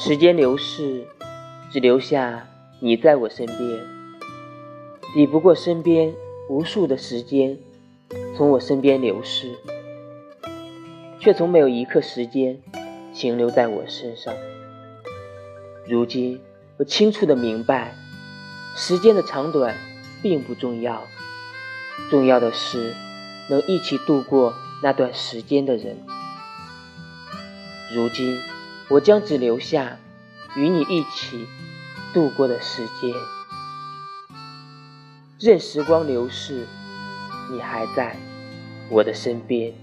时间流逝，只留下你在我身边，抵不过身边无数的时间从我身边流逝，却从没有一刻时间停留在我身上。如今，我清楚的明白，时间的长短并不重要，重要的是能一起度过那段时间的人。如今。我将只留下与你一起度过的时间，任时光流逝，你还在我的身边。